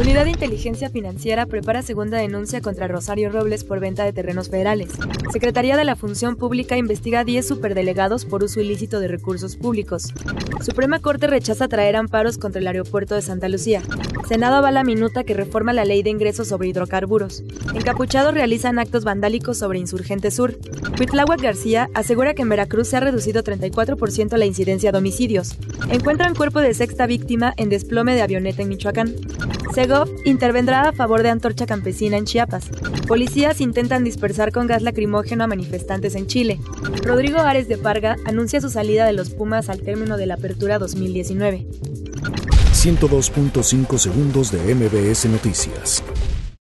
Unidad de Inteligencia Financiera prepara segunda denuncia contra Rosario Robles por venta de terrenos federales. Secretaría de la Función Pública investiga a 10 superdelegados por uso ilícito de recursos públicos. Suprema Corte rechaza traer amparos contra el aeropuerto de Santa Lucía. Senado avala minuta que reforma la ley de ingresos sobre hidrocarburos. Encapuchados realizan actos vandálicos sobre Insurgente Sur. Huitláhuac García asegura que en Veracruz se ha reducido 34% la incidencia de homicidios. Encuentran cuerpo de sexta víctima en desplome de avioneta en Michoacán. Intervendrá a favor de antorcha campesina en Chiapas. Policías intentan dispersar con gas lacrimógeno a manifestantes en Chile. Rodrigo Ares de Parga anuncia su salida de los Pumas al término de la apertura 2019. 102.5 segundos de MBS Noticias.